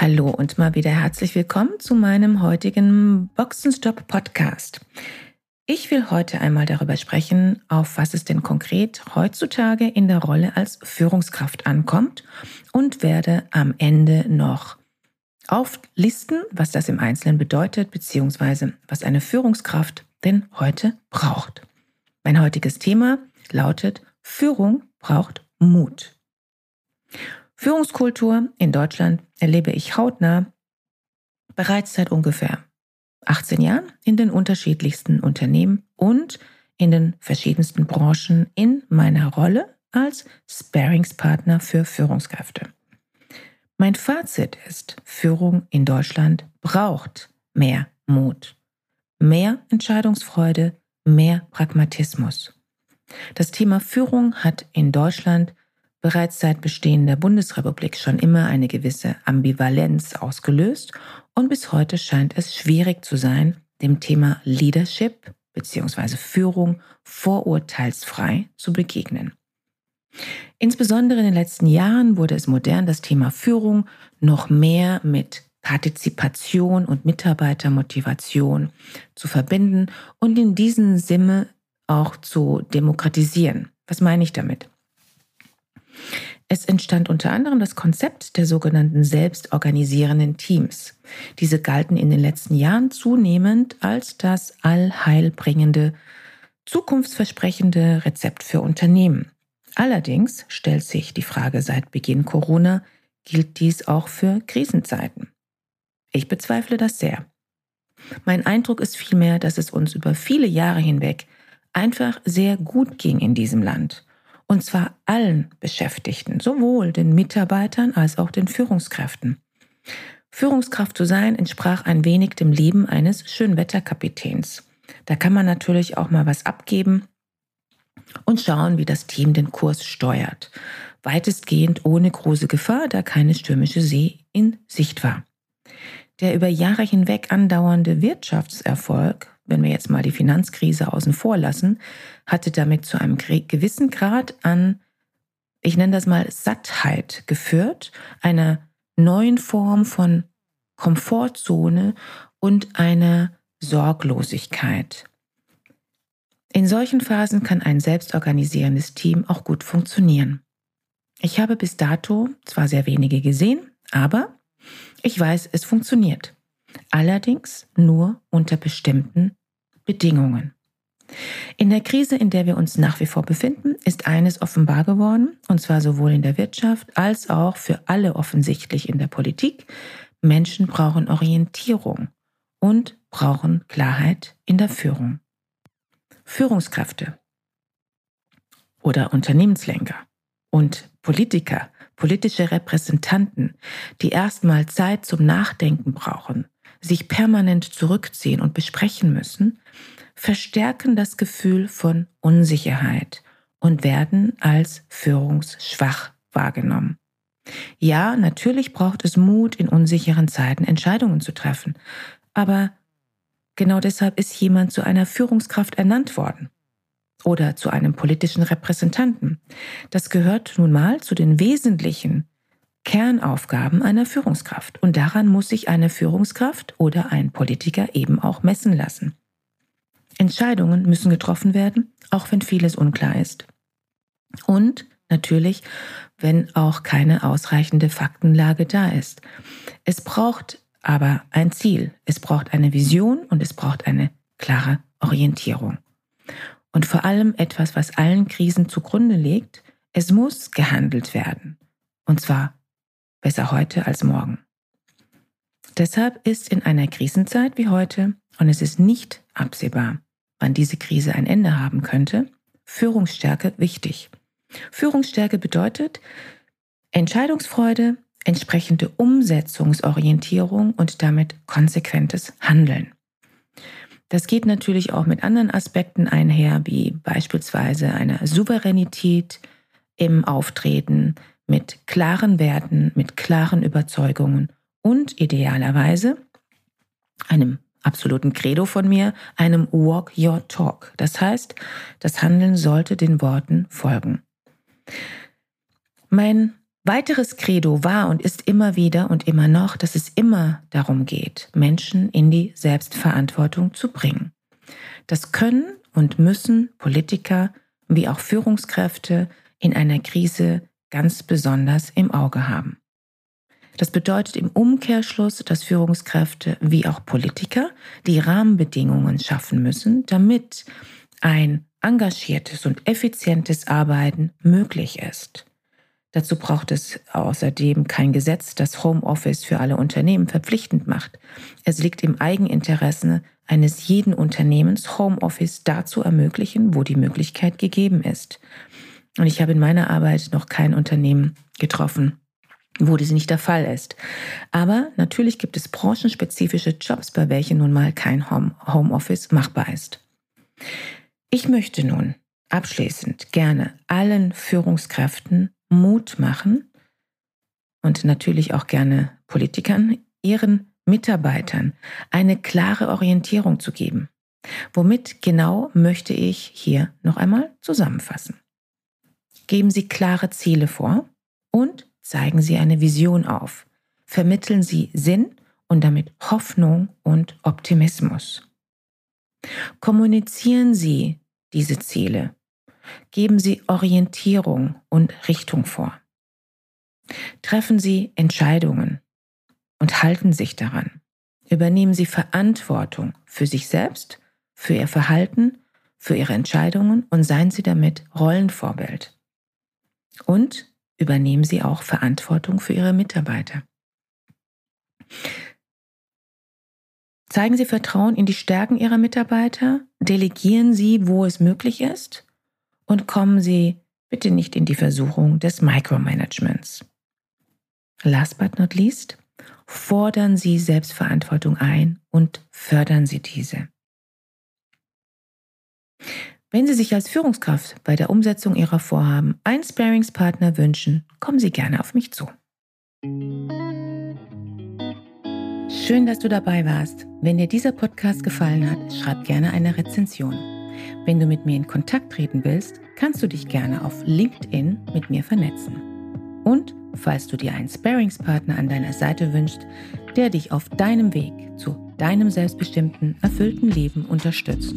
Hallo und mal wieder herzlich willkommen zu meinem heutigen Boxenstopp Podcast. Ich will heute einmal darüber sprechen, auf was es denn konkret heutzutage in der Rolle als Führungskraft ankommt und werde am Ende noch auflisten, was das im Einzelnen bedeutet, beziehungsweise was eine Führungskraft denn heute braucht. Mein heutiges Thema lautet Führung braucht Mut. Führungskultur in Deutschland erlebe ich hautnah bereits seit ungefähr 18 Jahren in den unterschiedlichsten Unternehmen und in den verschiedensten Branchen in meiner Rolle als Sparingspartner für Führungskräfte. Mein Fazit ist, Führung in Deutschland braucht mehr Mut, mehr Entscheidungsfreude, mehr Pragmatismus. Das Thema Führung hat in Deutschland bereits seit Bestehen der Bundesrepublik schon immer eine gewisse Ambivalenz ausgelöst und bis heute scheint es schwierig zu sein, dem Thema Leadership bzw. Führung vorurteilsfrei zu begegnen. Insbesondere in den letzten Jahren wurde es modern, das Thema Führung noch mehr mit Partizipation und Mitarbeitermotivation zu verbinden und in diesem Sinne auch zu demokratisieren. Was meine ich damit? Es entstand unter anderem das Konzept der sogenannten selbstorganisierenden Teams. Diese galten in den letzten Jahren zunehmend als das allheilbringende, zukunftsversprechende Rezept für Unternehmen. Allerdings stellt sich die Frage seit Beginn Corona, gilt dies auch für Krisenzeiten? Ich bezweifle das sehr. Mein Eindruck ist vielmehr, dass es uns über viele Jahre hinweg einfach sehr gut ging in diesem Land und zwar allen Beschäftigten, sowohl den Mitarbeitern als auch den Führungskräften. Führungskraft zu sein entsprach ein wenig dem Leben eines Schönwetterkapitäns. Da kann man natürlich auch mal was abgeben und schauen, wie das Team den Kurs steuert. Weitestgehend ohne große Gefahr, da keine stürmische See in Sicht war. Der über Jahre hinweg andauernde Wirtschaftserfolg wenn wir jetzt mal die Finanzkrise außen vor lassen, hatte damit zu einem gewissen Grad an, ich nenne das mal Sattheit geführt, einer neuen Form von Komfortzone und einer Sorglosigkeit. In solchen Phasen kann ein selbstorganisierendes Team auch gut funktionieren. Ich habe bis dato zwar sehr wenige gesehen, aber ich weiß, es funktioniert allerdings nur unter bestimmten Bedingungen. In der Krise, in der wir uns nach wie vor befinden, ist eines offenbar geworden, und zwar sowohl in der Wirtschaft als auch für alle offensichtlich in der Politik. Menschen brauchen Orientierung und brauchen Klarheit in der Führung. Führungskräfte oder Unternehmenslenker und Politiker, politische Repräsentanten, die erstmal Zeit zum Nachdenken brauchen, sich permanent zurückziehen und besprechen müssen, verstärken das Gefühl von Unsicherheit und werden als führungsschwach wahrgenommen. Ja, natürlich braucht es Mut, in unsicheren Zeiten Entscheidungen zu treffen, aber genau deshalb ist jemand zu einer Führungskraft ernannt worden oder zu einem politischen Repräsentanten. Das gehört nun mal zu den wesentlichen Kernaufgaben einer Führungskraft. Und daran muss sich eine Führungskraft oder ein Politiker eben auch messen lassen. Entscheidungen müssen getroffen werden, auch wenn vieles unklar ist. Und natürlich, wenn auch keine ausreichende Faktenlage da ist. Es braucht aber ein Ziel, es braucht eine Vision und es braucht eine klare Orientierung. Und vor allem etwas, was allen Krisen zugrunde liegt, es muss gehandelt werden. Und zwar besser heute als morgen. Deshalb ist in einer Krisenzeit wie heute, und es ist nicht absehbar, wann diese Krise ein Ende haben könnte, Führungsstärke wichtig. Führungsstärke bedeutet Entscheidungsfreude, entsprechende Umsetzungsorientierung und damit konsequentes Handeln. Das geht natürlich auch mit anderen Aspekten einher, wie beispielsweise einer Souveränität im Auftreten, mit klaren Werten, mit klaren Überzeugungen und idealerweise einem absoluten Credo von mir, einem Walk Your Talk. Das heißt, das Handeln sollte den Worten folgen. Mein weiteres Credo war und ist immer wieder und immer noch, dass es immer darum geht, Menschen in die Selbstverantwortung zu bringen. Das können und müssen Politiker wie auch Führungskräfte in einer Krise ganz besonders im Auge haben. Das bedeutet im Umkehrschluss, dass Führungskräfte wie auch Politiker die Rahmenbedingungen schaffen müssen, damit ein engagiertes und effizientes Arbeiten möglich ist. Dazu braucht es außerdem kein Gesetz, das Homeoffice für alle Unternehmen verpflichtend macht. Es liegt im Eigeninteresse eines jeden Unternehmens, Homeoffice dazu ermöglichen, wo die Möglichkeit gegeben ist. Und ich habe in meiner Arbeit noch kein Unternehmen getroffen, wo dies nicht der Fall ist. Aber natürlich gibt es branchenspezifische Jobs, bei welchen nun mal kein Homeoffice machbar ist. Ich möchte nun abschließend gerne allen Führungskräften Mut machen und natürlich auch gerne Politikern, ihren Mitarbeitern eine klare Orientierung zu geben. Womit genau möchte ich hier noch einmal zusammenfassen. Geben Sie klare Ziele vor und zeigen Sie eine Vision auf. Vermitteln Sie Sinn und damit Hoffnung und Optimismus. Kommunizieren Sie diese Ziele. Geben Sie Orientierung und Richtung vor. Treffen Sie Entscheidungen und halten sich daran. Übernehmen Sie Verantwortung für sich selbst, für Ihr Verhalten, für Ihre Entscheidungen und seien Sie damit Rollenvorbild. Und übernehmen Sie auch Verantwortung für Ihre Mitarbeiter. Zeigen Sie Vertrauen in die Stärken Ihrer Mitarbeiter, delegieren Sie, wo es möglich ist und kommen Sie bitte nicht in die Versuchung des Micromanagements. Last but not least, fordern Sie Selbstverantwortung ein und fördern Sie diese. Wenn Sie sich als Führungskraft bei der Umsetzung Ihrer Vorhaben einen Sparingspartner wünschen, kommen Sie gerne auf mich zu. Schön, dass du dabei warst. Wenn dir dieser Podcast gefallen hat, schreib gerne eine Rezension. Wenn du mit mir in Kontakt treten willst, kannst du dich gerne auf LinkedIn mit mir vernetzen. Und falls du dir einen Sparingspartner an deiner Seite wünschst, der dich auf deinem Weg zu deinem selbstbestimmten, erfüllten Leben unterstützt,